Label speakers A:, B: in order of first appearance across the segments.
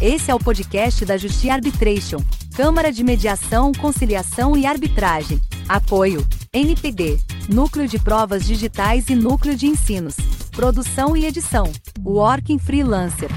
A: Esse é o podcast da Justiça Arbitration, Câmara de Mediação, Conciliação e Arbitragem. Apoio: NPD, Núcleo de Provas Digitais e Núcleo de Ensinos. Produção e edição: Working Freelancer.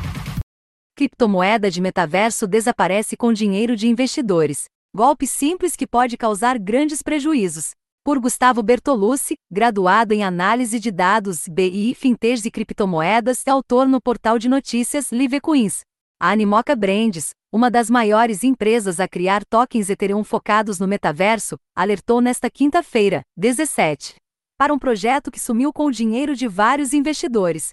A: Criptomoeda de metaverso desaparece com dinheiro de investidores. Golpe simples que pode causar grandes prejuízos. Por Gustavo Bertolucci, graduado em Análise de Dados, BI, Fintechs e Criptomoedas, é autor no portal de notícias Live Coins. A Animoca Brands, uma das maiores empresas a criar tokens Ethereum focados no metaverso, alertou nesta quinta-feira, 17, para um projeto que sumiu com o dinheiro de vários investidores.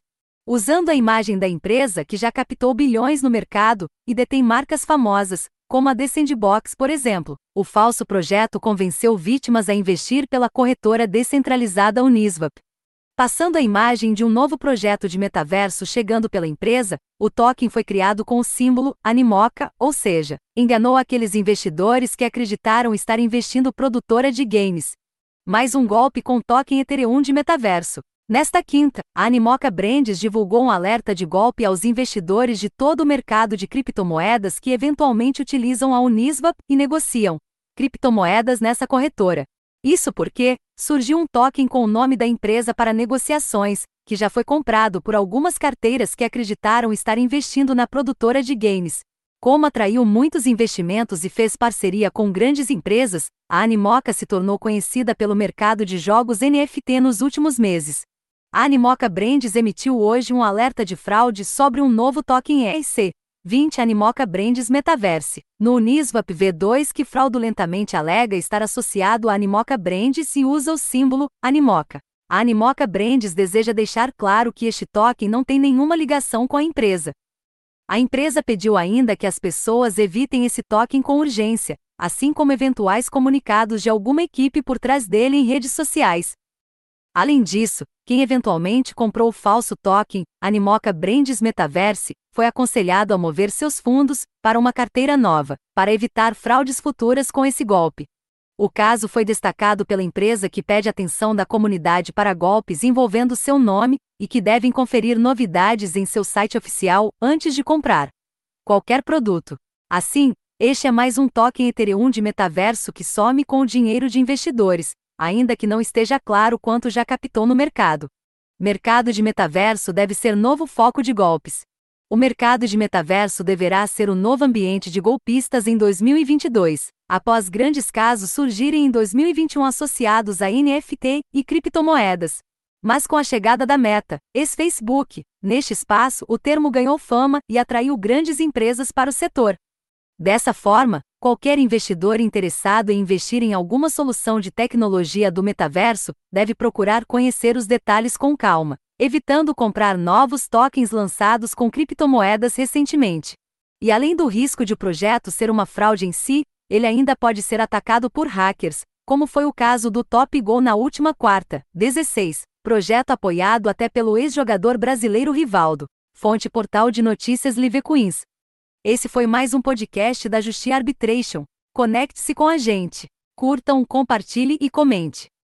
A: Usando a imagem da empresa que já captou bilhões no mercado e detém marcas famosas, como a The Sandbox, por exemplo. O falso projeto convenceu vítimas a investir pela corretora descentralizada Uniswap. Passando a imagem de um novo projeto de metaverso chegando pela empresa, o token foi criado com o símbolo Animoca, ou seja, enganou aqueles investidores que acreditaram estar investindo produtora de games. Mais um golpe com token Ethereum de metaverso. Nesta quinta, a Animoca Brands divulgou um alerta de golpe aos investidores de todo o mercado de criptomoedas que eventualmente utilizam a Uniswap e negociam criptomoedas nessa corretora. Isso porque surgiu um token com o nome da empresa para negociações, que já foi comprado por algumas carteiras que acreditaram estar investindo na produtora de games. Como atraiu muitos investimentos e fez parceria com grandes empresas, a Animoca se tornou conhecida pelo mercado de jogos NFT nos últimos meses. A Animoca Brands emitiu hoje um alerta de fraude sobre um novo token EIC, 20 Animoca Brands Metaverse, no Uniswap V2 que fraudulentamente alega estar associado a Animoca Brands e usa o símbolo Animoca. A Animoca Brands deseja deixar claro que este token não tem nenhuma ligação com a empresa. A empresa pediu ainda que as pessoas evitem esse token com urgência, assim como eventuais comunicados de alguma equipe por trás dele em redes sociais. Além disso, quem eventualmente comprou o falso token, Animoca Brands Metaverse, foi aconselhado a mover seus fundos para uma carteira nova, para evitar fraudes futuras com esse golpe. O caso foi destacado pela empresa que pede atenção da comunidade para golpes envolvendo seu nome e que devem conferir novidades em seu site oficial antes de comprar qualquer produto. Assim, este é mais um token Ethereum de metaverso que some com o dinheiro de investidores, ainda que não esteja claro quanto já captou no mercado. Mercado de metaverso deve ser novo foco de golpes. O mercado de metaverso deverá ser o novo ambiente de golpistas em 2022, após grandes casos surgirem em 2021 associados a NFT e criptomoedas. Mas com a chegada da Meta, ex-Facebook, neste espaço o termo ganhou fama e atraiu grandes empresas para o setor. Dessa forma, qualquer investidor interessado em investir em alguma solução de tecnologia do metaverso deve procurar conhecer os detalhes com calma, evitando comprar novos tokens lançados com criptomoedas recentemente. E além do risco de o projeto ser uma fraude em si, ele ainda pode ser atacado por hackers, como foi o caso do Top Go na última quarta, 16, projeto apoiado até pelo ex-jogador brasileiro Rivaldo. Fonte Portal de Notícias Livecoins. Esse foi mais um podcast da Justiça Arbitration. Conecte-se com a gente. Curtam, compartilhe e comente.